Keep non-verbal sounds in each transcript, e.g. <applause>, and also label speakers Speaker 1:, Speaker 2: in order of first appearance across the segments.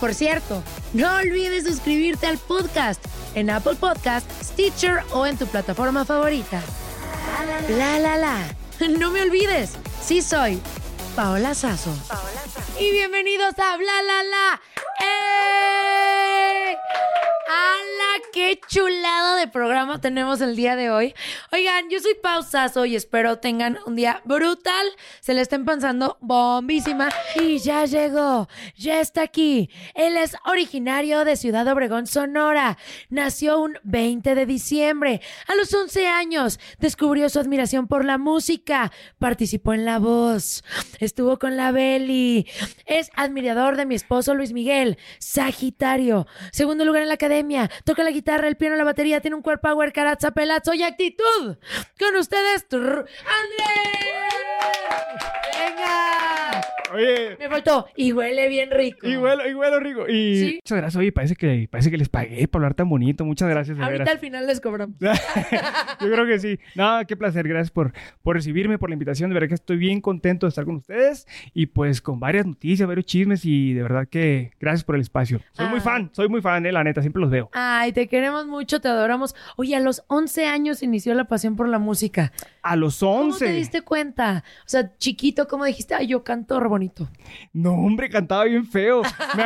Speaker 1: Por cierto, no olvides suscribirte al podcast en Apple Podcast, Stitcher o en tu plataforma favorita. La la la. <laughs> No me olvides, sí soy Paola Sazo. Y bienvenidos a Bla la la. ¡Eh! ¡Hala! ¡Qué chulada de programa tenemos el día de hoy! Oigan, yo soy Pausazo y espero tengan un día brutal. Se le estén pensando bombísima. Y ya llegó, ya está aquí. Él es originario de Ciudad Obregón, Sonora. Nació un 20 de diciembre. A los 11 años descubrió su admiración por la música. Participó en La Voz. Estuvo con la Belly. Es admirador de mi esposo Luis Miguel. Sagitario. Segundo lugar en la academia. Toca la guitarra, el piano, la batería. Tiene un cuerpo power, carazza, pelazo y actitud. Con ustedes, ¡Andrés! ¡Venga!
Speaker 2: Oye,
Speaker 1: Me faltó. Y huele bien rico.
Speaker 2: y huelo, y huelo rico. Y
Speaker 1: Sí.
Speaker 2: muchas gracias. Oye, parece que, parece que les pagué por hablar tan bonito. Muchas gracias, de
Speaker 1: Ahorita
Speaker 2: veras.
Speaker 1: al final les cobramos. <laughs>
Speaker 2: Yo creo que sí. No, qué placer. Gracias por, por recibirme, por la invitación. De verdad que estoy bien contento de estar con ustedes y pues con varias noticias, varios chismes y de verdad que gracias por el espacio. Soy muy
Speaker 1: Ah.
Speaker 2: fan, soy muy fan, eh, la neta, siempre los veo.
Speaker 1: Ay, te queremos mucho, te adoramos. Oye, a los 11 años inició la pasión por la música.
Speaker 2: A los
Speaker 1: ¿Cómo te
Speaker 2: 11.
Speaker 1: diste cuenta? O sea, chiquito, ¿cómo dijiste? Ay, yo canto re bonito.
Speaker 2: No, hombre, cantaba bien feo. Me,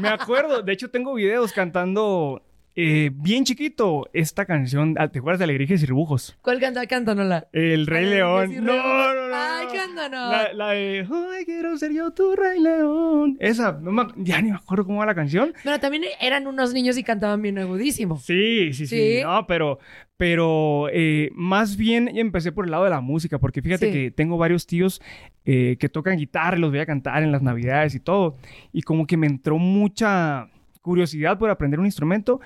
Speaker 2: me acuerdo, de hecho tengo videos cantando eh, bien chiquito esta canción. ah, ¿Te acuerdas de Alegrijes y Rebujos?
Speaker 1: ¿Cuál canta? Cántanosla.
Speaker 2: El Rey León. No, no, no.
Speaker 1: Ay,
Speaker 2: no.
Speaker 1: cántanos.
Speaker 2: La, la de Ay, quiero ser yo tu Rey León. Esa, no me ac- ya ni me acuerdo cómo va la canción.
Speaker 1: Pero también eran unos niños y cantaban bien agudísimo.
Speaker 2: Sí, sí, sí.
Speaker 1: ¿Sí?
Speaker 2: No, pero, pero eh, más bien empecé por el lado de la música, porque fíjate
Speaker 1: Sí.
Speaker 2: que tengo varios tíos eh, que tocan guitarra y los voy a cantar en las navidades y todo. Y como que me entró mucha curiosidad por aprender un instrumento.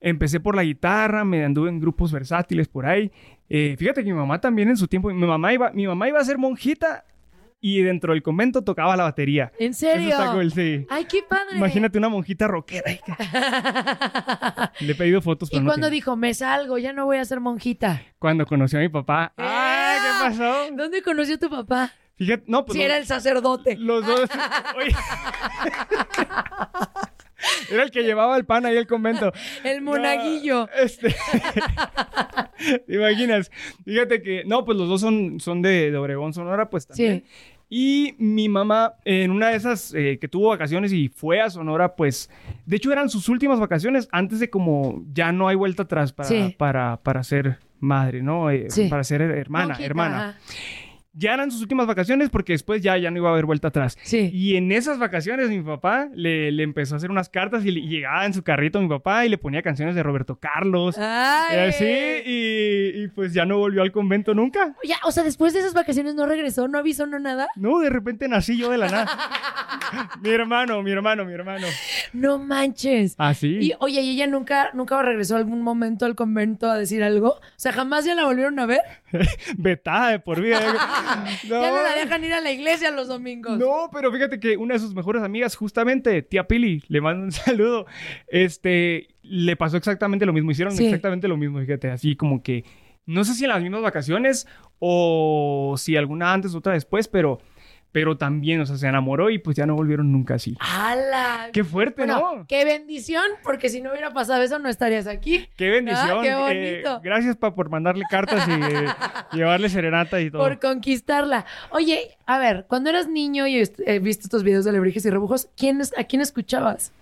Speaker 2: Empecé por la guitarra, me anduve en grupos versátiles por ahí. Eh, fíjate que mi mamá también en su tiempo, mi mamá iba, mi mamá iba a ser monjita y dentro del convento tocaba la batería.
Speaker 1: ¿En serio?
Speaker 2: está cool, sí.
Speaker 1: Ay, qué padre.
Speaker 2: Imagínate una monjita rockera. <laughs> Le he pedido fotos, pero
Speaker 1: y
Speaker 2: no
Speaker 1: cuando dijo, me salgo, ya no voy a ser monjita.
Speaker 2: Cuando conoció a mi papá. ¡Ay,
Speaker 1: ¡Ea!
Speaker 2: qué pasó!
Speaker 1: ¿Dónde conoció tu papá?
Speaker 2: Fíjate, no, pues
Speaker 1: si
Speaker 2: los,
Speaker 1: era el sacerdote.
Speaker 2: los dos. <laughs> Oye. <laughs> Era el que llevaba el pan ahí al convento.
Speaker 1: El monaguillo.
Speaker 2: No, este. <laughs> ¿Te imaginas? Fíjate que, no, pues los dos son, son de, de Obregón, Sonora, pues también.
Speaker 1: Sí.
Speaker 2: Y mi mamá, en una de esas eh, que tuvo vacaciones y fue a Sonora, pues, de hecho eran sus últimas vacaciones antes de como ya no hay vuelta atrás para,
Speaker 1: Sí.
Speaker 2: para, para ser madre, ¿no? Eh,
Speaker 1: Sí.
Speaker 2: Para ser hermana,
Speaker 1: Monjita,
Speaker 2: hermana.
Speaker 1: ajá.
Speaker 2: Ya eran sus últimas vacaciones porque después ya, ya no iba a haber vuelta atrás.
Speaker 1: Sí.
Speaker 2: Y en esas vacaciones mi papá le, le empezó a hacer unas cartas y, le- y llegaba en su carrito mi papá y le ponía canciones de Roberto Carlos.
Speaker 1: Ay.
Speaker 2: Y así, y, y pues ya no volvió al convento nunca.
Speaker 1: Ya, o sea, después de esas vacaciones no regresó, no avisó, no nada.
Speaker 2: No, de repente nací yo de la nada. <laughs> mi hermano, mi hermano, mi hermano.
Speaker 1: No manches.
Speaker 2: Así.
Speaker 1: Y oye, ¿y ella nunca, nunca regresó algún momento al convento a decir algo? O sea, jamás ya la volvieron a ver. <laughs>
Speaker 2: Vetada de por vida. No.
Speaker 1: Ya no la dejan ir a la iglesia los domingos.
Speaker 2: No, pero fíjate que una de sus mejores amigas, justamente, tía Pili, le mando un <laughs> saludo. Este, le pasó exactamente lo mismo. Hicieron
Speaker 1: Sí.
Speaker 2: exactamente lo mismo, fíjate, así como que. No sé si en las mismas vacaciones o si alguna antes, otra después, pero, pero también, o sea, se enamoró y pues ya no volvieron nunca así.
Speaker 1: ¡Hala!
Speaker 2: Qué fuerte,
Speaker 1: Bueno,
Speaker 2: ¿no?
Speaker 1: qué bendición, porque si no hubiera pasado eso no estarías aquí.
Speaker 2: Qué bendición.
Speaker 1: Ah, qué
Speaker 2: Eh,
Speaker 1: bonito.
Speaker 2: gracias pa, por mandarle cartas y eh, <laughs> llevarle serenata y todo.
Speaker 1: Por conquistarla. Oye, a ver, cuando eras niño y est- eh, viste estos videos de Lebrijes y Rebujos, ¿quién es- ¿a quién escuchabas?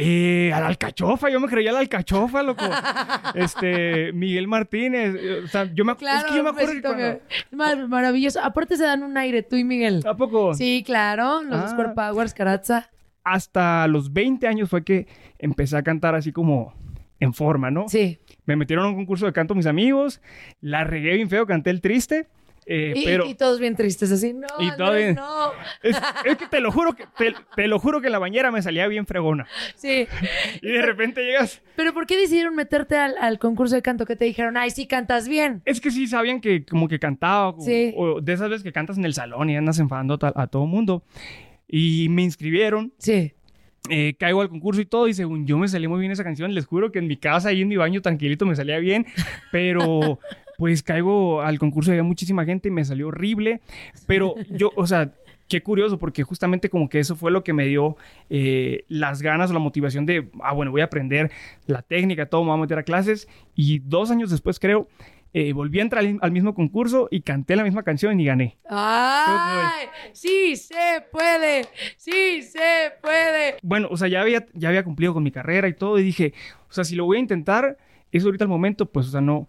Speaker 2: Eh, a la alcachofa, yo me creía la alcachofa, loco. <laughs> Este, Miguel Martínez. eh, O sea, yo me, es que yo me acuerdo cuando-
Speaker 1: Mar- maravilloso. Aparte se dan un aire, tú y Miguel.
Speaker 2: ¿A poco?
Speaker 1: Sí, claro, los
Speaker 2: Ah.
Speaker 1: Square Powers, Carazza.
Speaker 2: Hasta los 20 años fue que empecé a cantar así como en forma, ¿no?
Speaker 1: Sí.
Speaker 2: Me metieron a un concurso de canto mis amigos, la regué bien feo, canté el triste, eh,
Speaker 1: Y,
Speaker 2: pero
Speaker 1: y todos bien tristes, así, no,
Speaker 2: Y
Speaker 1: Andrés,
Speaker 2: todo bien.
Speaker 1: no. <laughs>
Speaker 2: es, es que te lo juro que te, te lo juro que en la bañera me salía bien fregona.
Speaker 1: Sí. <laughs>
Speaker 2: Y de repente llegas,
Speaker 1: Pero ¿por qué decidieron meterte al, al concurso de canto? que te dijeron? Ay, sí, cantas bien.
Speaker 2: es que sí sabían que como que cantaba, o-
Speaker 1: Sí.
Speaker 2: o de esas veces que cantas en el salón y andas enfadando a, a todo mundo. Y me inscribieron
Speaker 1: Sí.
Speaker 2: eh, caigo al concurso y todo, y según yo me salió muy bien esa canción, les juro que en mi casa, ahí en mi baño, tranquilito, me salía bien, pero pues caigo al concurso, había muchísima gente y me salió horrible, pero yo, o sea... Qué curioso, porque justamente como que eso fue lo que me dio eh, las ganas o la motivación de, ah, bueno, voy a aprender la técnica, todo, me voy a meter a clases. Y dos años después, creo, eh, volví a entrar al, al mismo concurso y canté la misma canción y gané.
Speaker 1: ¡Ay! ¡Sí se puede! ¡Sí se puede!
Speaker 2: bueno, o sea, ya había, ya había cumplido con mi carrera y todo, y dije, o sea, si lo voy a intentar, es ahorita el momento, pues, o sea, no,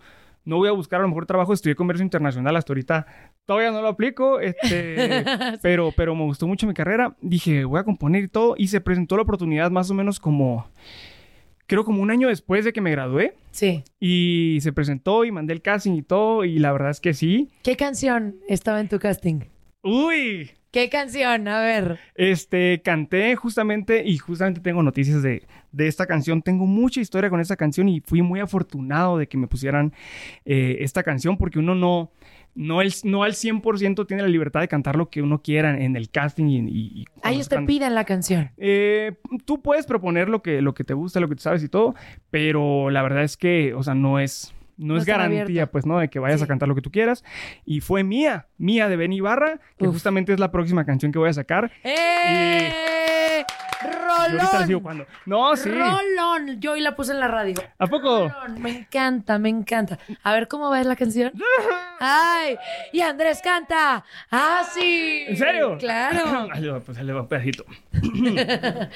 Speaker 2: no voy a buscar a lo mejor trabajo, estudié comercio internacional hasta ahorita, todavía no lo aplico, este, <laughs> pero, pero me gustó mucho mi carrera, dije, voy a componer y todo, y se presentó la oportunidad más o menos como, creo como un año después de que me gradué,
Speaker 1: Sí.
Speaker 2: y se presentó y mandé el casting y todo, y la verdad es que sí.
Speaker 1: ¿Qué canción estaba en tu casting?
Speaker 2: Uy,
Speaker 1: ¿Qué canción? A ver.
Speaker 2: Este, canté justamente y justamente tengo noticias de, de esta canción. Tengo mucha historia con esta canción y fui muy afortunado de que me pusieran eh, esta canción porque uno no, no, el, no al 100% tiene la libertad de cantar lo que uno quiera en el casting y... y- y cuando
Speaker 1: A ellos te piden la canción.
Speaker 2: Eh, tú puedes proponer lo que, lo que te gusta, lo que tú sabes y todo, pero la verdad es que, o sea, no es... No,
Speaker 1: No
Speaker 2: es garantía,
Speaker 1: abierto.
Speaker 2: pues, ¿no? De que vayas
Speaker 1: Sí.
Speaker 2: a cantar lo que tú quieras. Y fue mía, mía de Ben Ibarra, que
Speaker 1: Uf.
Speaker 2: justamente es la próxima canción que voy a sacar.
Speaker 1: ¡Eh!
Speaker 2: Y ahorita la sigo
Speaker 1: ¡Rolón!
Speaker 2: jugando. No, sí.
Speaker 1: Rolón. Yo hoy la puse en la radio.
Speaker 2: ¿A poco?
Speaker 1: Rolón. Me encanta, me encanta. A ver cómo va la canción. ¡Ay! Y Andrés canta. ¡Ah, sí!
Speaker 2: ¿En serio?
Speaker 1: Claro. <clears throat>
Speaker 2: Ahí le va, pues ahí le va un pedacito. <laughs> <clears throat>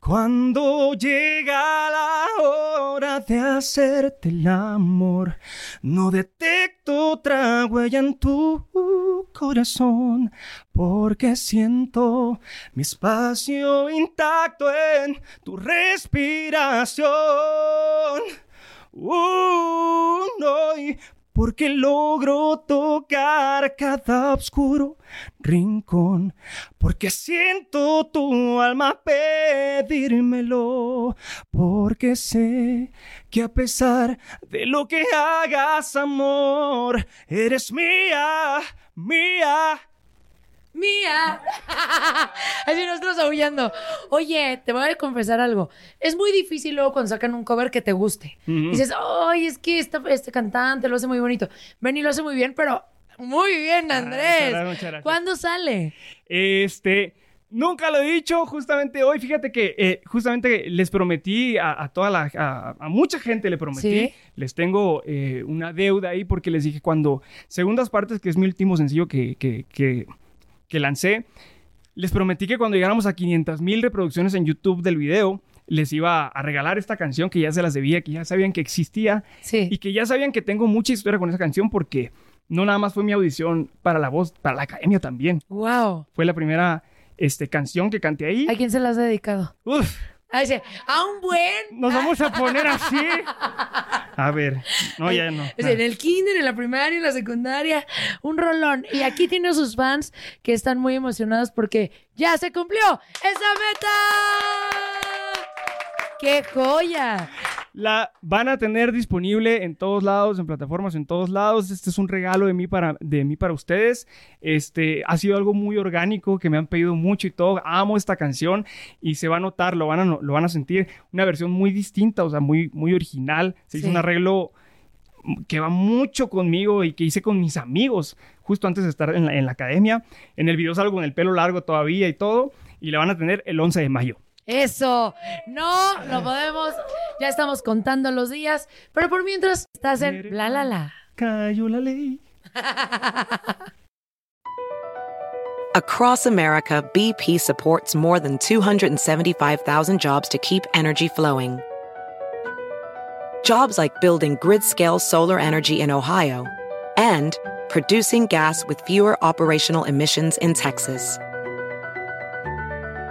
Speaker 2: Cuando llega la hora de hacerte el amor, no detecto otra huella en tu corazón, porque siento mi espacio intacto en tu respiración. Y porque logro tocar cada oscuro rincón, porque siento tu alma pedírmelo, porque sé que a pesar de lo que hagas, amor, eres mía, mía.
Speaker 1: Mía. <laughs> Así nosotros aullando. Oye, te voy a confesar algo. Es muy difícil luego cuando sacan un cover que te guste. Dices, ay, es que esta- este cantante lo hace muy bonito. Benny lo hace muy bien, pero muy bien, Andrés.
Speaker 2: muchas gracias, muchas gracias.
Speaker 1: ¿Cuándo sale?
Speaker 2: Este, nunca lo he dicho, justamente hoy, fíjate que eh, justamente les prometí a, a toda la, a, a mucha gente le prometí,
Speaker 1: Sí.
Speaker 2: les tengo eh, una deuda ahí porque les dije cuando, segundas partes, que es mi último sencillo que, que, que, que lancé, les prometí que cuando llegáramos a 500 mil reproducciones en YouTube del video, les iba a regalar esta canción que ya se las debía, que ya sabían que existía
Speaker 1: Sí.
Speaker 2: y que ya sabían que tengo mucha historia con esa canción porque no nada más fue mi audición para la voz, para la academia también.
Speaker 1: Wow.
Speaker 2: Fue la primera este, canción que canté ahí.
Speaker 1: ¿A quién se las has dedicado?
Speaker 2: Uf,
Speaker 1: Ah, dice, a un buen.
Speaker 2: nos vamos a poner así. <laughs> A ver, no, ya no.
Speaker 1: Es en el kinder, en la primaria, en la secundaria, un rolón. Y aquí tiene a sus fans que están muy emocionados porque ya se cumplió esa meta. ¡Qué joya!
Speaker 2: La van a tener disponible en todos lados, en plataformas en todos lados. Este es un regalo de mí para, de mí para ustedes. Este ha sido algo muy orgánico que me han pedido mucho y todo. Amo esta canción y se va a notar, lo van a, lo van a sentir. Una versión muy distinta, o sea, muy, muy original. Se hizo
Speaker 1: Sí.
Speaker 2: un arreglo que va mucho conmigo y que hice con mis amigos justo antes de estar en la, en la academia. En el video salgo con el pelo largo todavía y todo. Y la van a tener el 11 de mayo.
Speaker 1: Eso, no lo podemos. Ya estamos contando los días, pero por mientras estás en la la la.
Speaker 2: Cayó la ley. <laughs>
Speaker 3: Across America, BP supports more than 275,000 jobs to keep energy flowing. Jobs like building grid scale solar energy in Ohio and producing gas with fewer operational emissions in Texas.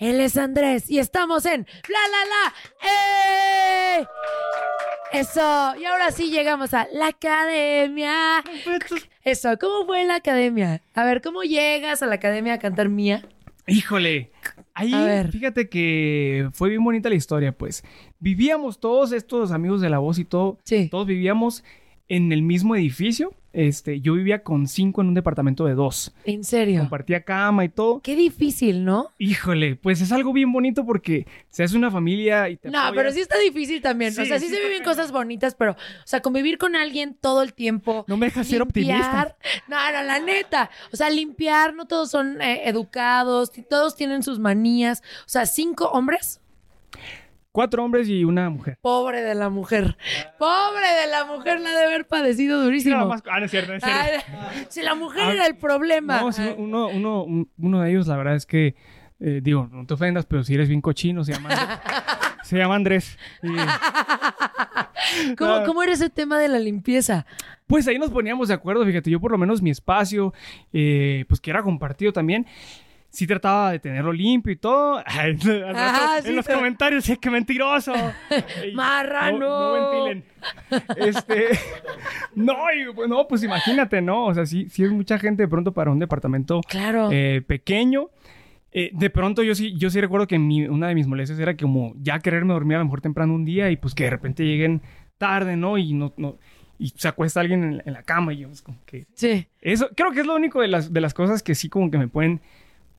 Speaker 1: Él es Andrés y estamos en La La La. ¡Eh! Eso. Y ahora sí llegamos a la academia. Eso. ¿Cómo fue la academia? A ver, ¿cómo llegas a la academia a cantar mía?
Speaker 2: Híjole, ahí
Speaker 1: A ver.
Speaker 2: fíjate que fue bien bonita la historia, pues. Vivíamos todos estos amigos de la voz y todo,
Speaker 1: Sí.
Speaker 2: todos vivíamos en el mismo edificio. Este, yo vivía con cinco en un departamento de dos.
Speaker 1: En serio.
Speaker 2: Compartía cama y todo.
Speaker 1: Qué difícil, ¿no?
Speaker 2: Híjole, pues es algo bien bonito porque se hace una familia y te
Speaker 1: No,
Speaker 2: apoyas.
Speaker 1: pero sí está difícil también. o sea, sí,
Speaker 2: sí
Speaker 1: se viven cosas bonitas, pero, o sea, convivir con alguien todo el tiempo.
Speaker 2: No me dejas ser optimista.
Speaker 1: No, no, la neta. O sea, limpiar, no todos son eh, educados, todos tienen sus manías. O sea, cinco hombres.
Speaker 2: Cuatro hombres y una mujer.
Speaker 1: Pobre de la mujer. Pobre de la mujer, la de haber padecido durísimo.
Speaker 2: Nada más- ah, no es cierto, no es cierto.
Speaker 1: Ay, <laughs> si la mujer
Speaker 2: Ah,
Speaker 1: era el problema.
Speaker 2: No, sí, uno, uno, un- uno de ellos, la verdad es que, eh, digo, no te ofendas, pero si eres bien cochino, se llama Andrés. <laughs> se llama Andrés. Y, <laughs>
Speaker 1: ¿Cómo. ¿Cómo era ese tema de la limpieza?
Speaker 2: pues ahí nos poníamos de acuerdo, fíjate, yo por lo menos mi espacio, eh, pues que era compartido también. Sí trataba de tenerlo limpio y todo. <laughs> Ay, al rato
Speaker 1: Ah,
Speaker 2: en los
Speaker 1: pero-
Speaker 2: comentarios, sí, que mentiroso. <laughs> Ey,
Speaker 1: Marrano.
Speaker 2: No, no ventilen. Este, <laughs> no, y, pues, no, pues imagínate, ¿no? O sea, sí, sí es mucha gente de pronto para un departamento
Speaker 1: Claro.
Speaker 2: eh, pequeño. Eh, de pronto yo sí, yo sí recuerdo que mi- una de mis molestias era como ya quererme dormir a lo mejor temprano un día y pues que de repente lleguen tarde, ¿no? Y no, no y se acuesta alguien en, en la cama y yo pues como que
Speaker 1: sí.
Speaker 2: eso creo que es lo único de las, de las cosas que sí como que me pueden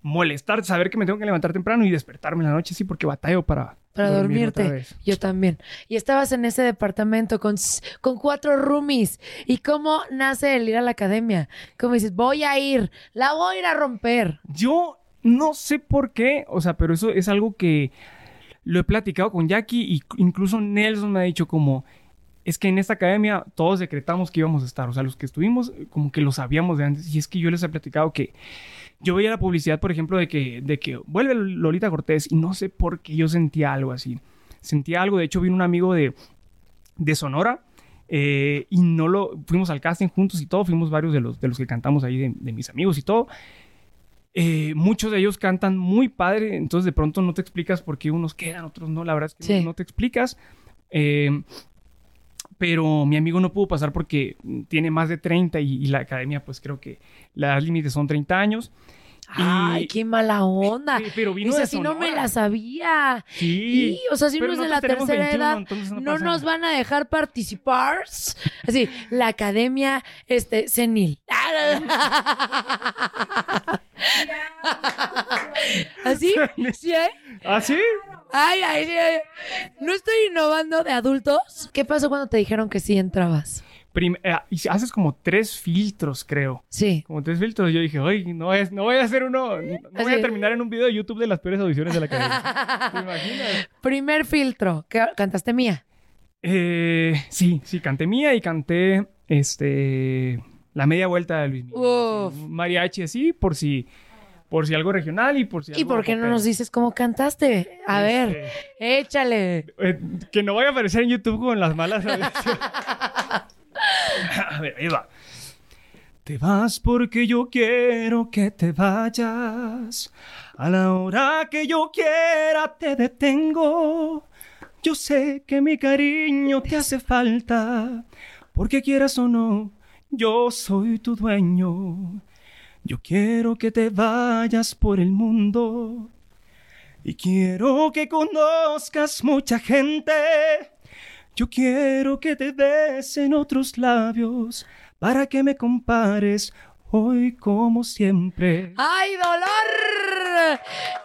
Speaker 2: molestar, saber que me tengo que levantar temprano y despertarme en la noche, sí, porque batallo para,
Speaker 1: Para
Speaker 2: dormir
Speaker 1: dormirte. Yo también. Y estabas en ese departamento con, con cuatro roomies. ¿Y cómo nace el ir a la academia? ¿Cómo dices, voy a ir, la voy a ir a romper?
Speaker 2: Yo no sé por qué, o sea, pero eso es algo que lo he platicado con Jackie y incluso Nelson me ha dicho como, es que en esta academia todos decretamos que íbamos a estar, o sea, los que estuvimos como que lo sabíamos de antes y es que yo les he platicado que yo veía la publicidad, por ejemplo, de que, de que vuelve Lolita Cortés y no sé por qué yo sentía algo así, sentía algo, de hecho vino un amigo de, de Sonora. eh, y no lo fuimos al casting juntos y todo, fuimos varios de los, de los que cantamos ahí, de, de mis amigos y todo. Eh, muchos de ellos cantan muy padre, entonces de pronto no te explicas por qué unos quedan, otros no, la verdad es que
Speaker 1: Sí.
Speaker 2: no, no te explicas. Eh, pero mi amigo no pudo pasar porque tiene más de 30 y, y la academia pues creo que la límite son 30 años.
Speaker 1: Ay, qué mala onda.
Speaker 2: Sí, pero vino de
Speaker 1: así no me la sabía.
Speaker 2: Sí.
Speaker 1: Y, o sea, si uno es de la tercera
Speaker 2: 21,
Speaker 1: edad,
Speaker 2: no
Speaker 1: no, nos
Speaker 2: nada.
Speaker 1: van a dejar participar. Así, la academia este, senil. <laughs> <laughs> ¿Así? ¿Sí hay?
Speaker 2: ¿Ah, sí?
Speaker 1: Ay, ay, sí, ay. ¿No estoy innovando de adultos? ¿Qué pasó cuando te dijeron que sí entrabas?
Speaker 2: Prim- eh, haces como tres filtros, creo.
Speaker 1: Sí.
Speaker 2: Como tres filtros. Yo dije, oye, no, es, no voy a hacer uno. No voy a terminar en un video de YouTube de las peores audiciones de la academia. <laughs> ¿Te imaginas?
Speaker 1: Primer filtro. ¿Qué, ¿Cantaste mía?
Speaker 2: Eh, sí, sí, canté mía y canté este la media vuelta de Luis Miguel.
Speaker 1: Uf.
Speaker 2: Sí, mariachi así, por si, por si algo regional y por si
Speaker 1: ¿Y
Speaker 2: algo
Speaker 1: por qué no nos dices cómo cantaste? A ver, échale.
Speaker 2: Eh, que no vaya a aparecer en YouTube con las malas <laughs> a ver, ahí va. Te vas porque yo quiero que te vayas. A la hora que yo quiera te detengo. Yo sé que mi cariño te hace falta. Porque quieras o no, yo soy tu dueño. Yo quiero que te vayas por el mundo. Y quiero que conozcas mucha gente. Yo quiero que te besen otros labios para que me compares hoy como siempre.
Speaker 1: ¡Ay, dolor!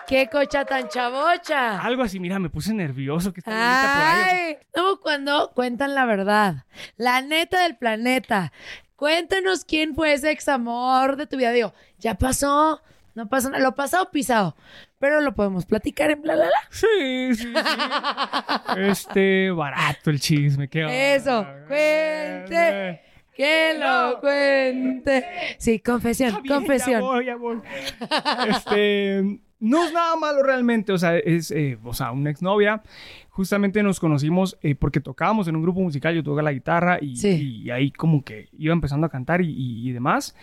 Speaker 1: ¡Qué cocha tan chavocha!
Speaker 2: Algo así, mira, me puse nervioso que está bonita por ahí.
Speaker 1: ¡Ay! No, cuando cuentan la verdad. La neta del planeta. Cuéntanos quién fue ese ex amor de tu vida. Digo, ya pasó. No pasó nada. Lo pasado, pisado. Pero lo podemos platicar en bla, bla, bla.
Speaker 2: Sí, sí, sí. Este, barato el chisme, qué
Speaker 1: Eso, cuente. Que lo cuente. Sí, confesión,
Speaker 2: Está bien,
Speaker 1: confesión.
Speaker 2: Ya voy, ya voy. Este, no es nada malo realmente, o sea, es, eh, o sea, una exnovia. Justamente nos conocimos eh, porque tocábamos en un grupo musical, yo tocaba la guitarra y,
Speaker 1: Sí.
Speaker 2: y ahí como que iba empezando a cantar y, y- y demás.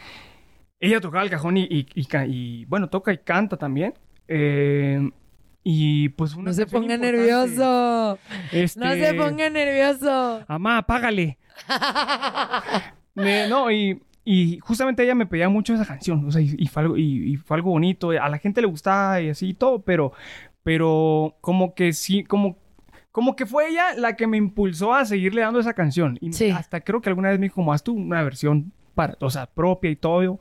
Speaker 2: Ella tocaba el cajón y, bueno, toca y canta también. Eh, y pues una
Speaker 1: No se ponga
Speaker 2: importante.
Speaker 1: nervioso.
Speaker 2: Este,
Speaker 1: No se ponga nervioso.
Speaker 2: Amá, apágale. Me- no, y, y justamente ella me pedía mucho esa canción, o sea, y, y fue algo, y, y fue algo bonito, a la gente le gustaba y así y todo, pero, pero como que sí, como, como que fue ella la que me impulsó a seguirle dando esa canción. Y
Speaker 1: Sí.
Speaker 2: hasta creo que alguna vez me dijo, como haz tú una versión para, o sea, propia y todo,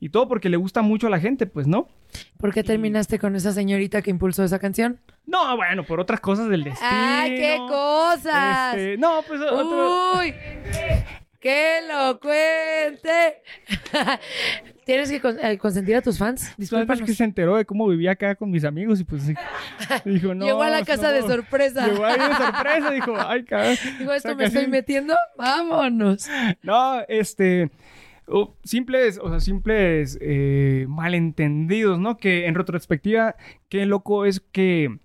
Speaker 2: y todo porque le gusta mucho a la gente, pues, ¿no?
Speaker 1: ¿Por qué terminaste con esa señorita que impulsó esa canción?
Speaker 2: No, bueno, por otras cosas del destino.
Speaker 1: ¡Ay, qué cosas!
Speaker 2: Este, no, pues otro...
Speaker 1: ¡Uy! ¡Que lo cuente! <laughs> Tienes que eh, consentir a tus fans.
Speaker 2: Sabes
Speaker 1: Discúlpanos.
Speaker 2: que se enteró de cómo vivía acá con mis amigos y pues <laughs> dijo, no.
Speaker 1: Llegó a la casa de
Speaker 2: no".
Speaker 1: sorpresa.
Speaker 2: Llegó ahí de sorpresa, dijo, ay, cabrón.
Speaker 1: Digo, esto
Speaker 2: O sea,
Speaker 1: me estoy metiendo. ¡Vámonos!
Speaker 2: No, este, oh, simples, o sea, simples eh, malentendidos, ¿no? Que en retrospectiva, qué loco es que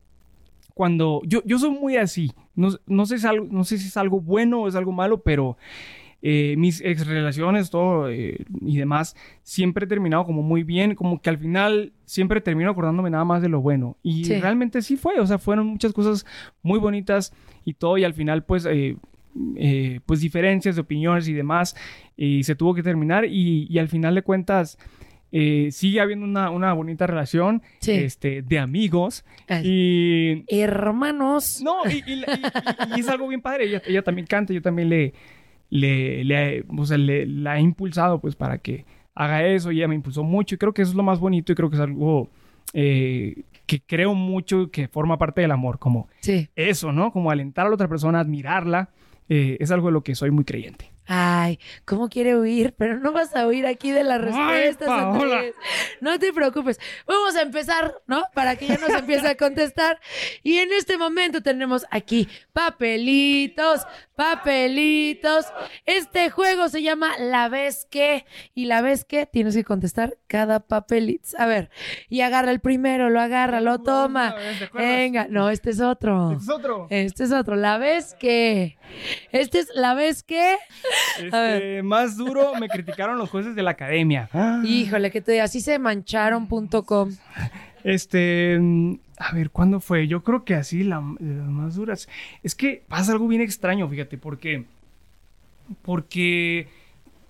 Speaker 2: cuando, yo, yo soy muy así, no, no sé si es algo, no sé si es algo bueno o es algo malo, pero eh, mis ex relaciones, todo eh, y demás, siempre he terminado como muy bien, como que al final siempre termino acordándome nada más de lo bueno. Y
Speaker 1: Sí.
Speaker 2: realmente sí fue, o sea, fueron muchas cosas muy bonitas y todo, y al final pues... eh, eh, pues diferencias de opiniones y demás y se tuvo que terminar y, y al final de cuentas eh, sigue habiendo una, una bonita relación
Speaker 1: Sí.
Speaker 2: este, de amigos
Speaker 1: Ay.
Speaker 2: y
Speaker 1: Hermanos.
Speaker 2: no, y, y- y- y es algo bien padre. Ella, ella también canta, yo también le, le, le- o sea, le- la he impulsado pues para que haga eso y ella me impulsó mucho y creo que eso es lo más bonito y creo que es algo eh, que creo mucho que forma parte del amor, como
Speaker 1: Sí.
Speaker 2: eso, ¿no? Como alentar a la otra persona, admirarla, eh, es algo de lo que soy muy creyente.
Speaker 1: Ay, ¿cómo quiere huir? Pero no vas a huir aquí de las
Speaker 2: Ay,
Speaker 1: respuestas. Andrés. No te preocupes. Vamos a empezar, ¿no? Para que ya nos empiece a <laughs> contestar. Y en este momento tenemos aquí papelitos, papelitos. Este juego se llama La vez que. Y la vez que tienes que contestar cada papelito. A ver, y agarra el primero, lo agarra, lo toma. Venga, no, este es otro.
Speaker 2: Este es otro.
Speaker 1: Este es otro. La vez que. Este es la vez que.
Speaker 2: Este, más duro me criticaron los jueces de la academia. <gasps>
Speaker 1: Híjole, que te diga, así se mancharon.com.
Speaker 2: Este, a ver, ¿cuándo fue? Yo creo que así la, las más duras. Es que pasa algo bien extraño, fíjate, porque porque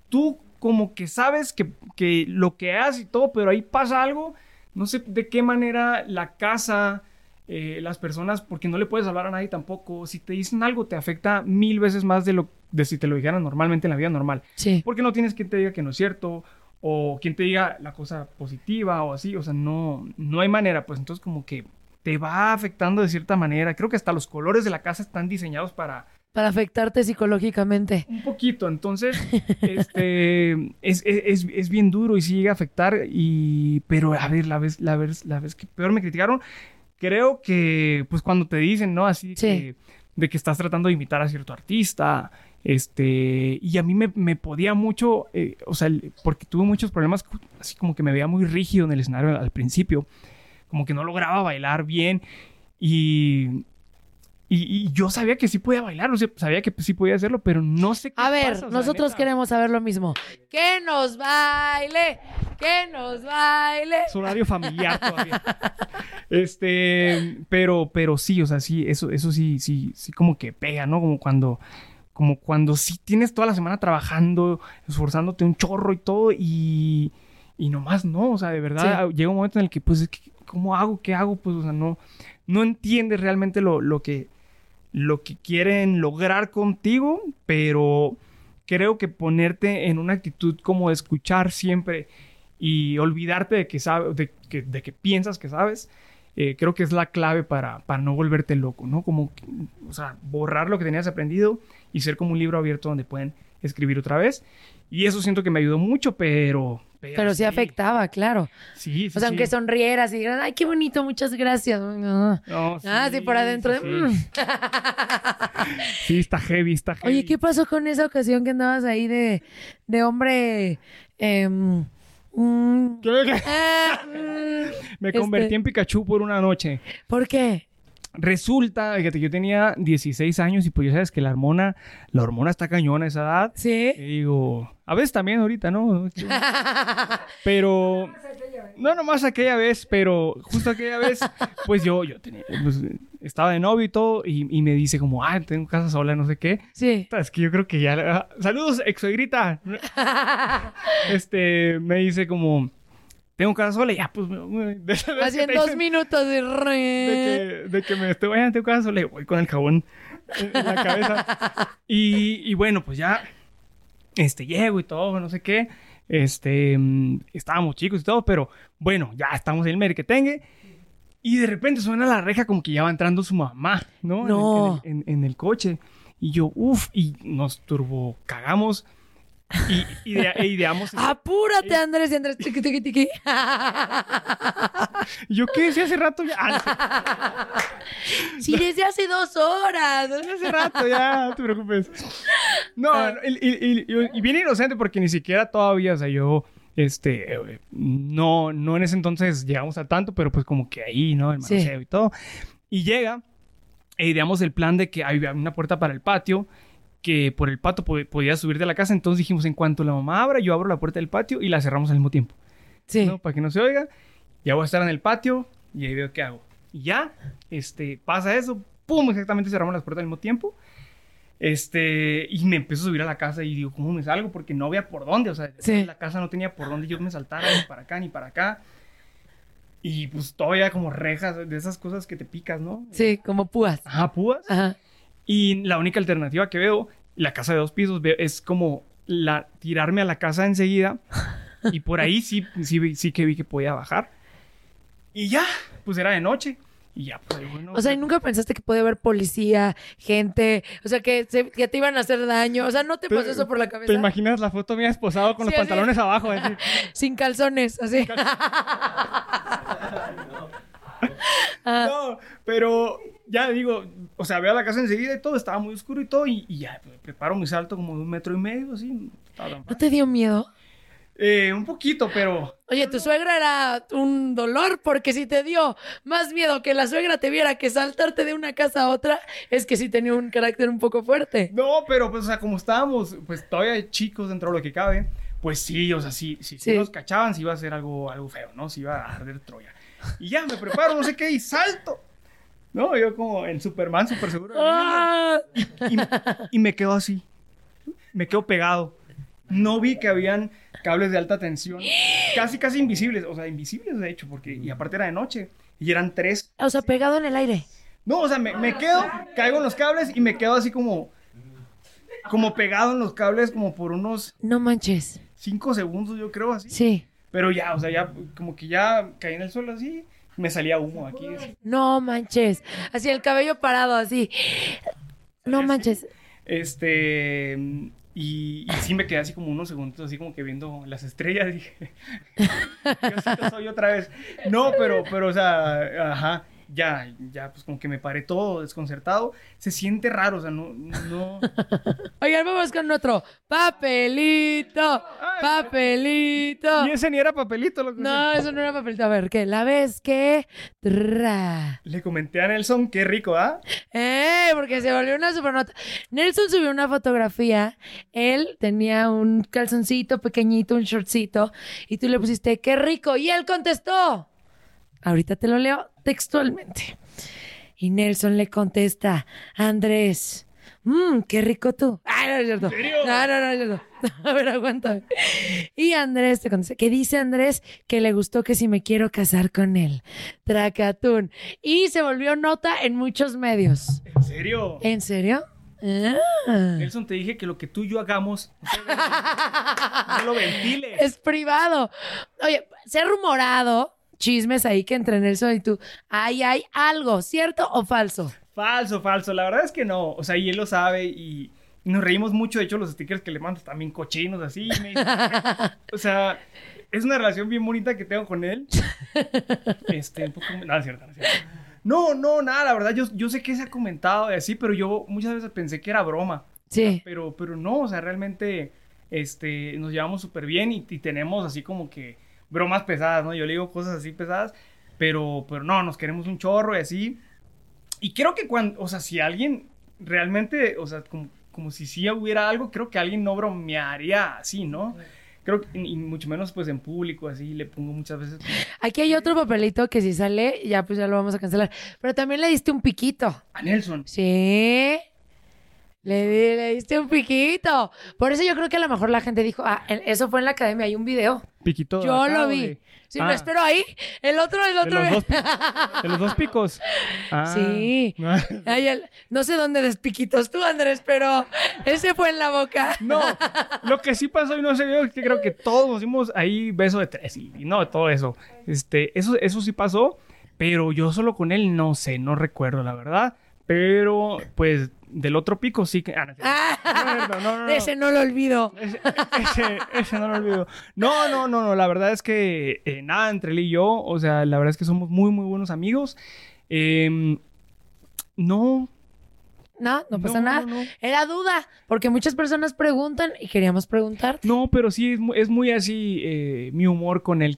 Speaker 2: tú como que sabes que, que lo que haces y todo, pero ahí pasa algo, no sé de qué manera la casa, eh, las personas, porque no le puedes hablar a nadie tampoco, si te dicen algo te afecta mil veces más de lo de si te lo dijeran normalmente en la vida normal.
Speaker 1: Sí.
Speaker 2: Porque no tienes quien te diga que no es cierto, o quien te diga la cosa positiva o así, o sea, no, no hay manera, pues entonces como que te va afectando de cierta manera. Creo que hasta los colores de la casa están diseñados para
Speaker 1: Para afectarte psicológicamente.
Speaker 2: un poquito, entonces <laughs> este es, es- es- es bien duro y sí llega a afectar y pero a ver, la vez la vez la vez que peor me criticaron, creo que pues cuando te dicen, ¿no? Así
Speaker 1: Sí.
Speaker 2: que de que estás tratando de imitar a cierto artista, este, y a mí me, me podía mucho, eh, o sea, porque tuve muchos problemas, así como que me veía muy rígido en el escenario al, al principio, como que no lograba bailar bien y, y, y yo sabía que sí podía bailar, o sea, sabía que sí podía hacerlo, pero no sé qué
Speaker 1: A ver,
Speaker 2: pasa, o sea,
Speaker 1: nosotros
Speaker 2: neta.
Speaker 1: queremos saber lo mismo. Que nos baile, que nos baile.
Speaker 2: Es horario familiar todavía. Este, pero, pero sí, o sea, sí, eso, eso sí, sí, sí, como que pega, ¿no? Como cuando, como cuando sí tienes toda la semana trabajando, esforzándote un chorro y todo, y, y nomás no, o sea, de verdad, llega un momento en el que, pues, ¿cómo hago? ¿Qué hago? Pues, o sea, no, no entiendes realmente lo, lo que, lo que quieren lograr contigo, pero creo que ponerte en una actitud como escuchar siempre y olvidarte de que sabes, de que, de que piensas que sabes, eh, creo que es la clave para, para no volverte loco, ¿no? Como, o sea, borrar lo que tenías aprendido y ser como un libro abierto donde pueden escribir otra vez. Y eso siento que me ayudó mucho, pero...
Speaker 1: Pero sí afectaba, claro.
Speaker 2: Sí, sí,
Speaker 1: O sea, aunque
Speaker 2: sí.
Speaker 1: sonrieras y dijeras, ay, qué bonito, muchas gracias. No.
Speaker 2: No,
Speaker 1: Ah, sí, por adentro.
Speaker 2: sí,
Speaker 1: de,
Speaker 2: sí.
Speaker 1: "Mm".
Speaker 2: Sí, está heavy, está heavy. <laughs>
Speaker 1: Oye, ¿qué pasó con esa ocasión que andabas ahí de, de hombre? em, mm,
Speaker 2: ¿Qué? <laughs> Me
Speaker 1: Este-
Speaker 2: convertí en Pikachu por una noche.
Speaker 1: ¿Por qué?
Speaker 2: Resulta, fíjate, yo tenía 16 años y pues ya sabes que la hormona, la hormona está cañona a esa edad.
Speaker 1: Sí.
Speaker 2: Y digo, a veces también ahorita, ¿no? <laughs> Pero, no nomás aquella vez, pero justo aquella vez, pues yo, yo tenía, pues, estaba de novio y todo, y, y me dice como, ah, tengo casa sola, no sé qué.
Speaker 1: Sí.
Speaker 2: Es que yo creo que ya, ah, saludos, ex. <laughs> Este, me dice como, tengo casa sola, y ya, pues, <laughs>
Speaker 1: Así en dos minutos de...
Speaker 2: de que, de que me estoy bañando en tu casa, le voy con el jabón en, la cabeza. <laughs> Y, y bueno, pues ya, este, llego y todo, no sé qué. Este, mm, estábamos chicos y todo, pero bueno, ya estamos en el merquetengue. Y de repente suena la reja como que ya va entrando su mamá, ¿no? En el-
Speaker 1: No.
Speaker 2: En, el, en- en el coche. Y yo, uff, y nos turbo cagamos. Y, idea- e ideamos.
Speaker 1: Apúrate, Andrés y Andrés. Tiqui, tiqui, tiqui.
Speaker 2: Y yo, ¿qué decía hace rato ya? Ah, no sé.
Speaker 1: Sí, desde hace dos horas.
Speaker 2: Hace rato ya, no te preocupes. No,
Speaker 1: Ah.
Speaker 2: y, y- y- y bien inocente porque ni siquiera todavía, o sea, yo, este, no, no en ese entonces llegamos a tanto, pero pues como que ahí, ¿no? El
Speaker 1: Sí.
Speaker 2: manoseo y todo. Y llega, e ideamos el plan de que había una puerta para el patio, que por el patio po- podía subir de la casa, entonces dijimos, en cuanto la mamá abra, yo abro la puerta del patio y la cerramos al mismo tiempo.
Speaker 1: Sí.
Speaker 2: ¿no? Para que no se oiga. Ya voy a estar en el patio y ahí veo qué hago. Y ya, este, pasa eso, pum, exactamente cerramos las puertas al mismo tiempo. Este, y me empiezo a subir a la casa y digo, ¿cómo me salgo? Porque no había por dónde, o sea,
Speaker 1: Sí.
Speaker 2: la casa no tenía por dónde yo me saltara ni para acá ni para acá. Y pues todavía como rejas de esas cosas que te picas, ¿no?
Speaker 1: Sí, como púas.
Speaker 2: Ajá, púas.
Speaker 1: Ajá.
Speaker 2: Y la única alternativa que veo, la casa de dos pisos, es como la, tirarme a la casa enseguida. <laughs> Y por ahí sí, sí, sí que vi que podía bajar. Y ya, pues era de noche. Y ya, pues bueno.
Speaker 1: O sea, ¿y nunca pensaste que podía haber policía, gente, o sea, que, se- que te iban a hacer daño? O sea, ¿no te pasó eso por la cabeza?
Speaker 2: ¿Te imaginas la foto mía esposado con
Speaker 1: Sí,
Speaker 2: los
Speaker 1: así.
Speaker 2: pantalones abajo? así? <laughs>
Speaker 1: Sin calzones, así. Ah, <laughs>
Speaker 2: No, pero ya digo, o sea, veo la casa enseguida y todo, estaba muy oscuro y todo. Y, y ya, pues, preparo mi salto como de un metro y medio, así.
Speaker 1: ¿No te dio miedo?
Speaker 2: Eh, un poquito, pero
Speaker 1: Oye, tu suegra era un dolor porque si te dio más miedo que la suegra te viera que saltarte de una casa a otra, es que sí tenía un carácter un poco fuerte.
Speaker 2: No, pero pues, o sea, como estábamos, pues todavía chicos dentro de lo que cabe, pues sí, o sea, sí, sí, sí
Speaker 1: Sí.
Speaker 2: nos cachaban, sí iba a ser algo, algo feo, ¿no? Sí iba a arder Troya. Y ya, me preparo, no sé qué, y salto. No, yo como en Superman, súper seguro. <laughs>
Speaker 1: ¡Ah!
Speaker 2: Y, y me quedo así. Me quedo pegado. no vi que habían cables de alta tensión, casi, casi invisibles, o sea, invisibles de hecho, porque, y aparte era de noche, y eran tres.
Speaker 1: O sea, pegado en el aire.
Speaker 2: No, o sea, me, me quedo, caigo en los cables y me quedo así como, como pegado en los cables como por unos
Speaker 1: No manches.
Speaker 2: cinco segundos, yo creo, así.
Speaker 1: Sí.
Speaker 2: Pero ya, o sea, ya, como que ya caí en el suelo así, me salía humo aquí.
Speaker 1: No manches. Así el cabello parado, así. No manches.
Speaker 2: Este. Y, y sí me quedé así como unos segundos, así como que viendo las estrellas. Dije, <laughs> Diosito, soy otra vez. No, pero, pero, o sea, ajá. Ya, ya, pues como que me paré todo desconcertado. Se siente raro, o sea, no, no. <laughs>
Speaker 1: Oigan, vamos con otro. Papelito. Papelito.
Speaker 2: Y ese ni era papelito, lo que
Speaker 1: No, eso no era papelito. A ver, ¿qué? La vez que.
Speaker 2: Le comenté a Nelson, qué rico, ¿ah?
Speaker 1: ¡Eh! Porque se volvió una supernota. Nelson subió una fotografía. Él tenía un calzoncito pequeñito, un shortcito. Y tú le pusiste, ¡qué rico! Y él contestó. Ahorita te lo leo textualmente. Y Nelson le contesta, Andrés, mmm, qué rico tú. Ay, no es cierto. No, no, no es cierto. <laughs> A ver, aguántame. Y Andrés te contesta, que dice Andrés que le gustó que si me quiero casar con él. Tracatún. Y se volvió nota en muchos medios.
Speaker 2: ¿En serio?
Speaker 1: ¿En serio? Ah.
Speaker 2: Nelson, te dije que lo que tú y yo hagamos, no <laughs> lo ventiles.
Speaker 1: Es privado. Oye, se ha rumorado chismes ahí que entre Nelson y tú. Ahí hay algo, ¿cierto o falso?
Speaker 2: Falso, falso. La verdad es que no. O sea, y él lo sabe y nos reímos mucho. De hecho, los stickers que le mando también cochinos así. me <laughs> o sea, es una relación bien bonita que tengo con él. <laughs> Este, un poco... No, es cierto, no cierto. No, no, nada, la verdad, yo, yo sé que se ha comentado y así, pero yo muchas veces pensé que era broma.
Speaker 1: Sí.
Speaker 2: Pero, pero no, o sea, realmente este, nos llevamos súper bien y, y tenemos así como que bromas pesadas, ¿no? Yo le digo cosas así pesadas, pero, pero no, nos queremos un chorro y así. Y creo que cuando, o sea, si alguien realmente, o sea, como, como si sí hubiera algo, creo que alguien no bromearía así, ¿no? Creo que, y mucho menos pues en público, así, le pongo muchas veces.
Speaker 1: Aquí hay otro papelito que si sale, ya pues ya lo vamos a cancelar. Pero también le diste un piquito.
Speaker 2: A Nelson.
Speaker 1: Sí. Le, di- le diste un piquito. Por eso yo creo que a lo mejor la gente dijo, ah, eso fue en la academia, hay un video.
Speaker 2: Piquito.
Speaker 1: Yo
Speaker 2: acá,
Speaker 1: lo
Speaker 2: ¿o
Speaker 1: vi.
Speaker 2: de-
Speaker 1: Sí,
Speaker 2: Ah,
Speaker 1: espero ahí. El otro, el
Speaker 2: De
Speaker 1: otro.
Speaker 2: los, dos, de los dos <laughs> picos. Ah.
Speaker 1: Sí. Ay, el- no sé dónde des piquitos tú, Andrés, pero ese fue en la boca.
Speaker 2: No, <laughs> lo que sí pasó y no se vio es que creo que todos nos dimos ahí beso de tres y, y no, todo eso. Este, eso, eso sí pasó, pero yo solo con él no sé, no recuerdo la verdad. Pero, pues, del otro pico sí que... Ah, no, No, no.
Speaker 1: Ese no lo olvido.
Speaker 2: Ese, ese, ese no lo olvido. No, no, no, no. La verdad es que eh, nada entre él y yo. O sea, la verdad es que somos muy, muy buenos amigos. Em, no,
Speaker 1: No, no pasa nada. Era duda, porque muchas personas preguntan y queríamos preguntar.
Speaker 2: no, pero sí es, mu- es muy así eh, mi humor con él.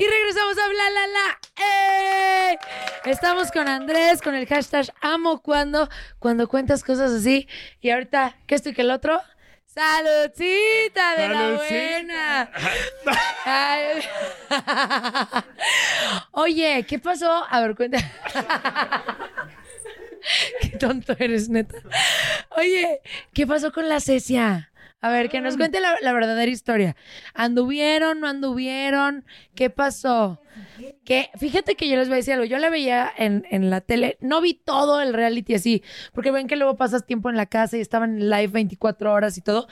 Speaker 1: Y regresamos a Bla La La. ¡Eh! Estamos con Andrés con el hashtag amo cuando, cuando cuentas cosas así. Y ahorita, ¿qué esto y que el otro? ¡Saludcita de la buena! <laughs> Ay. Oye, ¿qué pasó? A ver, cuenta. <laughs> Qué tonto eres, neta. Oye, ¿qué pasó con la cesia? A ver, que nos cuente la, la verdadera historia. ¿Anduvieron, no anduvieron? ¿Qué pasó? Que fíjate que yo les voy a decir algo. Yo la veía en, en la tele. No vi todo el reality así, porque ven que luego pasas tiempo en la casa y estaban en live 24 horas y todo.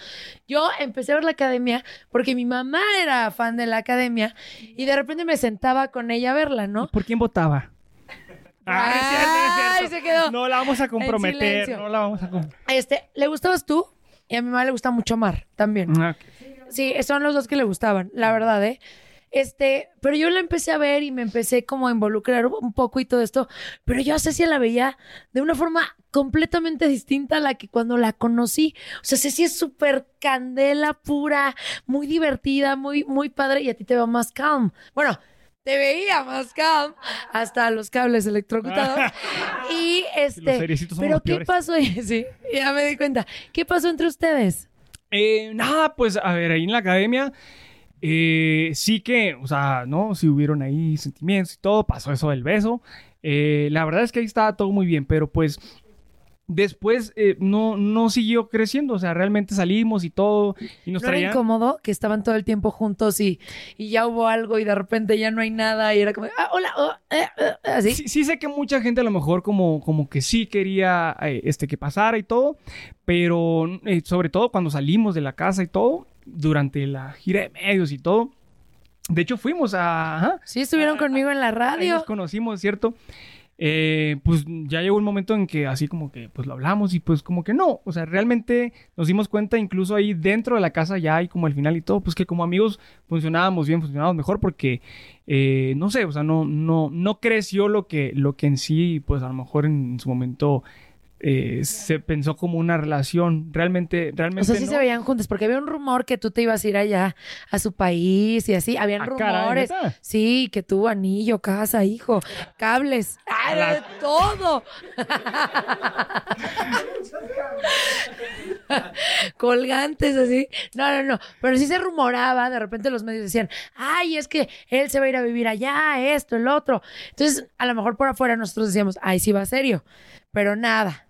Speaker 1: Yo empecé a ver la academia porque mi mamá era fan de la academia y de repente me sentaba con ella a verla, ¿no?
Speaker 2: ¿Por quién votaba? <laughs>
Speaker 1: Ay, se quedó.
Speaker 2: No la vamos a comprometer. No la vamos a comprometer.
Speaker 1: Este, ¿le gustabas tú? Y a mi mamá le gusta mucho Mar también. Sí, son los dos que le gustaban, la verdad, ¿eh? Este, pero yo la empecé a ver y me empecé como a involucrar un poco y todo esto, pero yo a Cecia la veía de una forma completamente distinta a la que cuando la conocí. O sea, Cecia es súper candela pura, muy divertida, muy, muy padre y a ti te veo más calm. Bueno, te veía más calm hasta los cables electrocutados. <laughs> y este,
Speaker 2: Los
Speaker 1: pero ¿qué pasó? <laughs> Sí, ya me di cuenta. ¿Qué pasó entre ustedes?
Speaker 2: Eh, nada, pues a ver, ahí en la academia eh, sí que, o sea, ¿no? Si hubieron ahí sentimientos y todo, pasó eso del beso. Eh, la verdad es que ahí estaba todo muy bien, pero pues después eh, no, no siguió creciendo, o sea, realmente salimos y todo y nos
Speaker 1: ¿No era incómodo que estaban todo el tiempo juntos y, y ya hubo algo y de repente ya no hay nada y era como, ah, hola, oh, eh, eh", así?
Speaker 2: Sí, sí sé que mucha gente a lo mejor como, como que sí quería este, que pasara y todo, pero sobre todo cuando salimos de la casa y todo, durante la gira de medios y todo. De hecho, fuimos a... ajá,
Speaker 1: Sí, estuvieron conmigo en la
Speaker 2: ahí
Speaker 1: radio.
Speaker 2: nos conocimos, ¿cierto? Eh, pues ya llegó un momento en que así como que pues lo hablamos y pues como que no, o sea, realmente nos dimos cuenta incluso ahí dentro de la casa ya hay como al final y todo, pues que como amigos funcionábamos bien, funcionábamos mejor porque eh, no sé, o sea, no, no, no creció lo que, lo que en sí pues a lo mejor en su momento eh, se pensó como una relación, realmente, realmente
Speaker 1: O sea, sí
Speaker 2: no.
Speaker 1: se veían juntos, porque había un rumor que tú te ibas a ir allá a su país y así. Habían
Speaker 2: Ah,
Speaker 1: rumores. sí, que tuvo anillo, casa, hijo, cables, ¡ah, de todo! <laughs> Colgantes así. No, no, no. Pero sí se rumoraba, de repente los medios decían, ay, es que él se va a ir a vivir allá, esto, el otro. Entonces, a lo mejor por afuera nosotros decíamos, ay, sí va serio. Pero nada.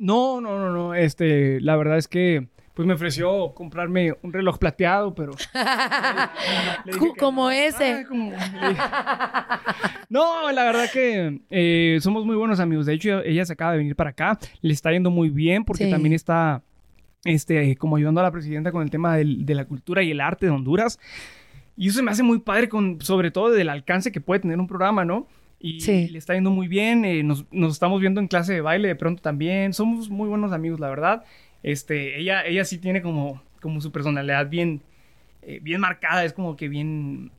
Speaker 2: No, no, no, no. Este, la verdad es que pues me ofreció comprarme un reloj plateado, pero. <laughs> le
Speaker 1: como
Speaker 2: no.
Speaker 1: ese.
Speaker 2: Como- No, la verdad que eh, somos muy buenos amigos. De hecho, ella se acaba de venir para acá. Le está yendo muy bien porque
Speaker 1: Sí.
Speaker 2: también está este, como ayudando a la presidenta con el tema del- de la cultura y el arte de Honduras. Y eso me hace muy padre, con, sobre todo del alcance que puede tener un programa, ¿no? Y
Speaker 1: Sí.
Speaker 2: le está yendo muy bien. eh, nos, nos estamos viendo en clase de baile de pronto también. Somos muy buenos amigos, la verdad. Este, ella, ella sí tiene como, como su personalidad bien, eh, bien marcada. Es como que bien...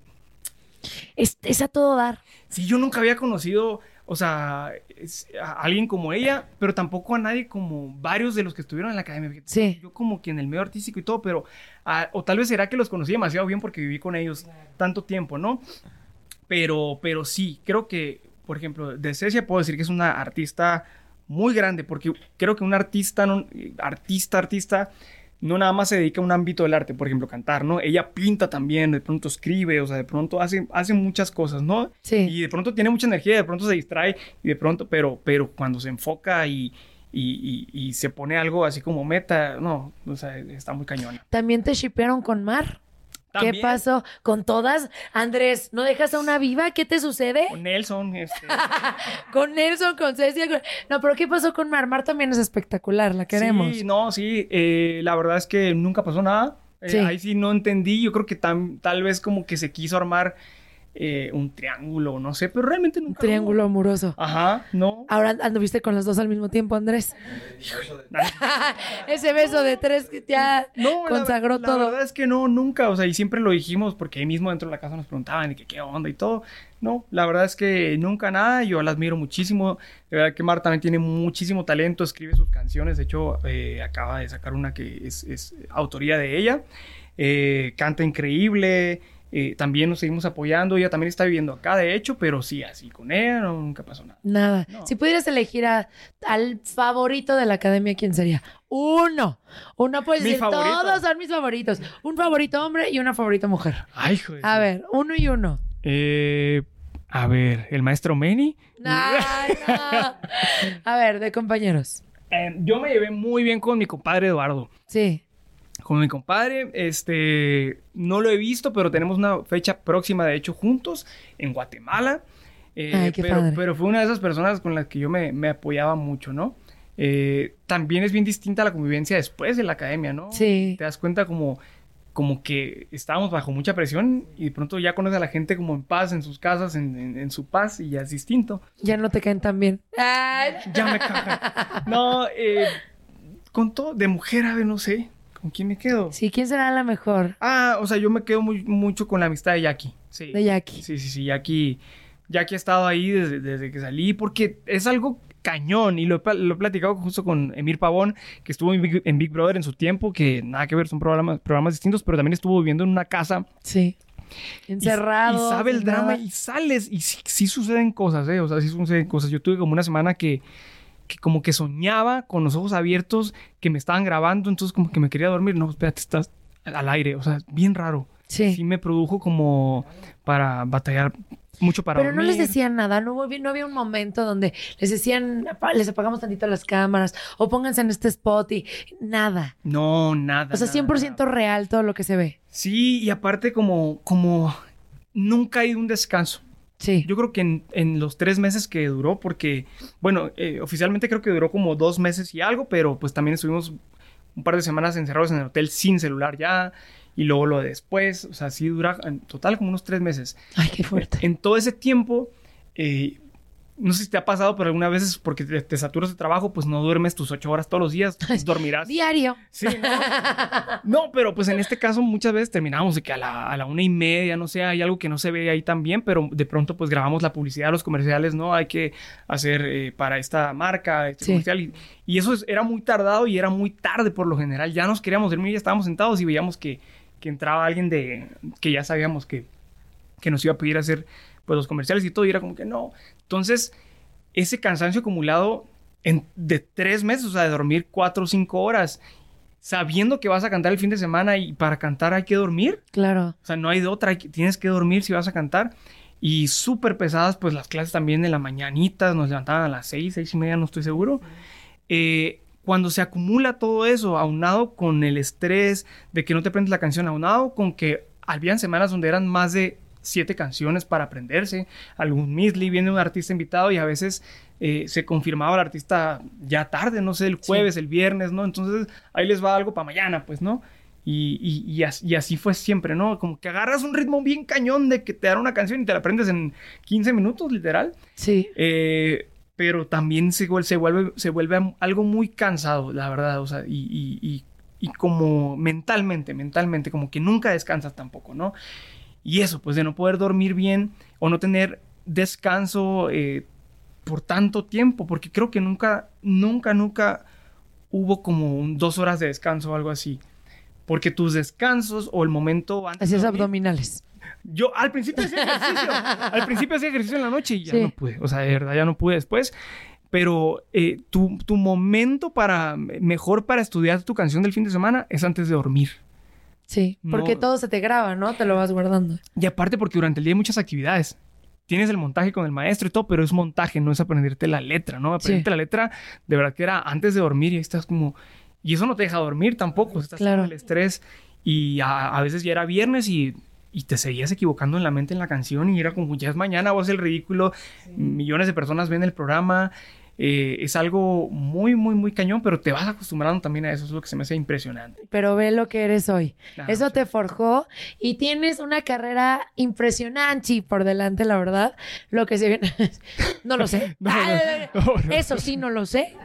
Speaker 1: Es, es a todo dar.
Speaker 2: Sí, yo nunca había conocido, o sea, es- a alguien como ella, pero tampoco a nadie como varios de los que estuvieron en la academia.
Speaker 1: Sí.
Speaker 2: Yo como que en el medio artístico y todo, pero, ah, o tal vez será que los conocí demasiado bien porque viví con ellos tanto tiempo, ¿no? Pero, pero sí, creo que, por ejemplo, de Cecia puedo decir que es una artista muy grande, porque creo que un artista, no- artista, artista, no nada más se dedica a un ámbito del arte, por ejemplo, cantar, ¿no? Ella pinta también, de pronto escribe, o sea, de pronto hace, hace muchas cosas, ¿no?
Speaker 1: Sí.
Speaker 2: Y de pronto tiene mucha energía, de pronto se distrae, y de pronto, pero, pero cuando se enfoca y, y, y- y se pone algo así como meta, no, o sea, está muy cañona.
Speaker 1: También te shipearon con Mar. ¿Qué pasó? ¿Con todas? Andrés, ¿no dejas a una viva? ¿Qué te sucede?
Speaker 2: Con Nelson, este, <laughs>
Speaker 1: Con Nelson, con Cecia. con- No, pero ¿qué pasó con Mar? Mar también es espectacular, la queremos.
Speaker 2: Sí, no, sí, eh, la verdad es que nunca pasó nada. Eh,
Speaker 1: Sí.
Speaker 2: Ahí sí no entendí, yo creo que tam- tal vez como que se quiso armar eh, un triángulo, no sé, pero realmente
Speaker 1: Un
Speaker 2: nunca.
Speaker 1: triángulo amoroso.
Speaker 2: Ajá, no.
Speaker 1: Ahora anduviste con los dos al mismo tiempo, Andrés. <laughs> Ese beso de tres que ya
Speaker 2: No, la-
Speaker 1: consagró
Speaker 2: la,
Speaker 1: todo.
Speaker 2: verdad es que no, nunca, o sea, y siempre lo dijimos porque ahí mismo dentro de la casa nos preguntaban de que qué onda y todo. No, la verdad es que nunca nada, yo la admiro muchísimo. De verdad que Mar también tiene muchísimo talento, escribe sus canciones, de hecho eh, acaba de sacar una que es, es autoría de ella. Eh, canta increíble, eh, también nos seguimos apoyando, ella también está viviendo acá, de hecho, pero sí, así con ella no, nunca pasó nada.
Speaker 1: Nada.
Speaker 2: No.
Speaker 1: Si pudieras elegir a- al favorito de la academia, ¿quién sería? Uno. Uno puedes decir,
Speaker 2: favorito.
Speaker 1: todos son mis favoritos. Un favorito hombre y una favorita mujer.
Speaker 2: Ay, joder.
Speaker 1: A ver, uno y uno.
Speaker 2: Eh, a ver, el maestro Manny.
Speaker 1: Ay, no. <laughs> A ver, de compañeros.
Speaker 2: Eh, yo me llevé muy bien con mi compadre Eduardo.
Speaker 1: Sí.
Speaker 2: Con mi compadre. Este, no lo he visto, pero tenemos una fecha próxima, de hecho, juntos en Guatemala. Eh,
Speaker 1: Ay, qué
Speaker 2: pero,
Speaker 1: padre.
Speaker 2: pero fue una de esas personas con las que yo me, me apoyaba mucho, ¿no? Eh, también es bien distinta la convivencia después de la academia, ¿no?
Speaker 1: Sí.
Speaker 2: Te das cuenta como, como que estábamos bajo mucha presión y de pronto ya conoces a la gente como en paz, en sus casas, en, en- en su paz y ya es distinto.
Speaker 1: Ya no te caen tan bien. Ay.
Speaker 2: Ya me caga. No, eh, con todo, de mujer, a ver, no sé. ¿Con quién me quedo?
Speaker 1: Sí, ¿quién será la mejor?
Speaker 2: Ah, o sea, yo me quedo muy, mucho con la amistad de Jackie. Sí.
Speaker 1: De Jackie.
Speaker 2: Sí, sí, sí. Jackie, Jackie ha estado ahí desde, desde que salí porque es algo cañón y lo lo he platicado justo con Emir Pavón, que estuvo en Big, en Big Brother en su tiempo, que nada que ver, son programas, programas distintos, pero también estuvo viviendo en una casa
Speaker 1: Sí. Encerrado.
Speaker 2: Y, sabe el drama
Speaker 1: nada.
Speaker 2: y sales y sí, sí suceden cosas, ¿eh? O sea, sí suceden cosas. Yo tuve como una semana que, que como que soñaba con los ojos abiertos que me estaban grabando, entonces como que me quería dormir. No, espérate, estás al aire. O sea, bien raro.
Speaker 1: Sí.
Speaker 2: Sí me produjo como para batallar mucho para
Speaker 1: Pero no les decían nada, no, hubo- no había un momento donde les decían, "Apa- les apagamos tantito las cámaras o pónganse en este spot y nada.
Speaker 2: No, nada.
Speaker 1: O sea,
Speaker 2: nada,
Speaker 1: 100%
Speaker 2: nada.
Speaker 1: real todo lo que se ve.
Speaker 2: Sí, y aparte como, como nunca hay un descanso.
Speaker 1: Sí.
Speaker 2: Yo creo que en, en los tres meses que duró, porque, bueno, eh, oficialmente creo que duró como dos meses y algo, pero pues también estuvimos un par de semanas encerrados en el hotel sin celular ya, y luego lo de después, o sea, sí dura en total como unos tres meses.
Speaker 1: Ay, qué fuerte.
Speaker 2: En todo ese tiempo, eh, no sé si te ha pasado, pero algunas veces porque te, te saturas de trabajo, pues no duermes tus ocho horas todos los días, <laughs> pues, dormirás.
Speaker 1: Diario.
Speaker 2: Sí, ¿no? <laughs> No, pero pues en este caso muchas veces terminamos de que a la, a la una y media, no sé, hay algo que no se ve ahí también, pero de pronto pues grabamos la publicidad, los comerciales, ¿no? Hay que hacer eh, para esta marca, este
Speaker 1: Sí.
Speaker 2: comercial. Y, y eso es- era muy tardado y era muy tarde por lo general. Ya nos queríamos dormir, ya estábamos sentados y veíamos que, que entraba alguien de que ya sabíamos que, que nos iba a pedir hacer pues los comerciales y todo, y era como que no. Entonces, ese cansancio acumulado en, de tres meses, o sea, de dormir cuatro o cinco horas, sabiendo que vas a cantar el fin de semana y para cantar hay que dormir,
Speaker 1: Claro.
Speaker 2: o sea, no hay de otra, hay que- tienes que dormir si vas a cantar. Y súper pesadas, pues las clases también en la mañanita, nos levantaban a las seis, seis y media, no estoy seguro. Eh, cuando se acumula todo eso, aunado con el estrés de que no te aprendes la canción, aunado con que habían semanas donde eran más de siete canciones para aprenderse, algún misli, viene un artista invitado y a veces eh, se confirmaba el artista ya tarde, no sé, el jueves, el viernes, ¿no? Entonces ahí les va algo para mañana, pues, ¿no? Y, y- y as- y así fue siempre, ¿no? Como que agarras un ritmo bien cañón de que te dan una canción y te la aprendes en 15 minutos, literal.
Speaker 1: Sí.
Speaker 2: Eh, pero también se, se vuelve, se vuelve algo muy cansado, la verdad. O sea, y- y como mentalmente, mentalmente, como que nunca descansas tampoco, ¿no? Y eso, pues de no poder dormir bien o no tener descanso eh, por tanto tiempo, porque creo que nunca, nunca, nunca hubo como un dos horas de descanso o algo así. Porque tus descansos o el momento antes
Speaker 1: Hacías abdominales.
Speaker 2: yo al principio hacía ejercicio. <laughs> al principio hacía ejercicio en la noche y ya
Speaker 1: Sí.
Speaker 2: no pude. O sea, de verdad ya no pude después. Pero eh, tu, tu momento para mejor para estudiar tu canción del fin de semana es antes de dormir.
Speaker 1: Sí. Porque
Speaker 2: No.
Speaker 1: todo se te graba, ¿no? Te lo vas guardando.
Speaker 2: Y aparte porque durante el día hay muchas actividades. Tienes el montaje con el maestro y todo, pero es montaje, no es aprenderte la letra, ¿no? Aprenderte
Speaker 1: Sí.
Speaker 2: la letra de verdad que era antes de dormir y ahí estás como... Y eso no te deja dormir tampoco, estás
Speaker 1: Claro.
Speaker 2: con el estrés y a, a veces ya era viernes y, y te seguías equivocando en la mente en la canción y era como ya es mañana, vos el ridículo, millones de personas ven el programa, eh, es algo muy, muy, muy cañón, pero te vas acostumbrando también a eso, es lo que se me hace impresionante.
Speaker 1: Pero ve lo que eres hoy.
Speaker 2: Ah,
Speaker 1: Eso
Speaker 2: sí.
Speaker 1: te forjó y tienes una carrera impresionante por delante, la verdad. Lo que se viene. <laughs> no lo sé. <laughs>
Speaker 2: No, no, no.
Speaker 1: Eso sí, no lo sé.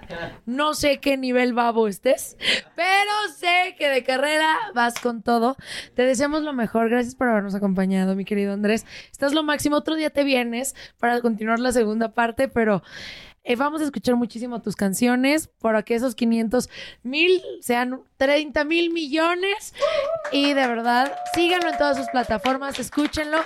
Speaker 1: No sé qué nivel babo estés, pero sé que de carrera vas con todo. Te deseamos lo mejor. Gracias por habernos acompañado, mi querido Andrés. Estás lo máximo. Otro día te vienes para continuar la segunda parte, pero eh, vamos a escuchar muchísimo tus canciones para que esos 500 mil sean 30 mil millones. Y de verdad, síganlo en todas sus plataformas, escúchenlo.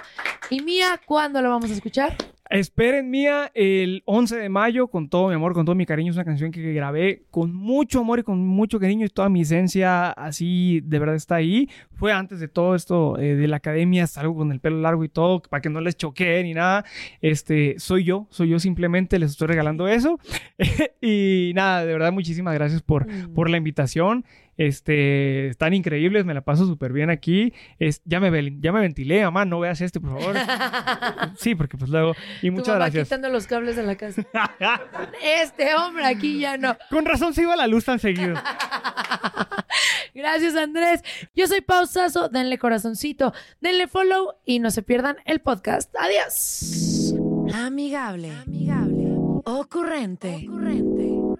Speaker 1: Y Mía, ¿cuándo lo vamos a escuchar?
Speaker 2: Esperen Mía el 11 de mayo con todo mi amor, con todo mi cariño. Es una canción que grabé con mucho amor y con mucho cariño y toda mi esencia así de verdad está ahí. Fue antes de todo esto eh, de la academia, salgo con el pelo largo y todo para que no les choquee ni nada. Este, soy yo, soy yo simplemente, les estoy regalando eso. <laughs> y nada, de verdad muchísimas gracias por,
Speaker 1: Mm.
Speaker 2: por la invitación. Este, están increíbles, me la paso súper bien aquí. Es, ya, me, ya me ventilé, mamá, no veas este, por favor. <laughs> sí, porque pues luego... Y
Speaker 1: Tu
Speaker 2: muchas
Speaker 1: mamá
Speaker 2: gracias.
Speaker 1: quitando los cables de la casa. <laughs> Este hombre aquí ya no.
Speaker 2: Con razón se iba la luz tan seguido. <laughs>
Speaker 1: Gracias, Andrés. Yo soy Pausazo. Denle corazoncito, denle follow y no se pierdan el podcast. Adiós. Amigable. Amigable. Ocurrente.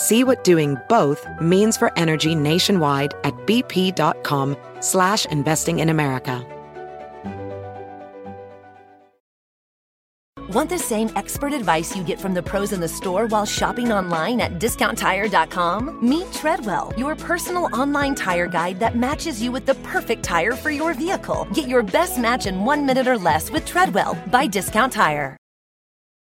Speaker 3: See what doing both means for energy nationwide at bp.com slash investing in America.
Speaker 4: Want the same expert advice you get from the pros in the store while shopping online at discounttire.com? Meet Treadwell, your personal online tire guide that matches you with the perfect tire for your vehicle. Get your best match in one minute or less with Treadwell by Discount Tire.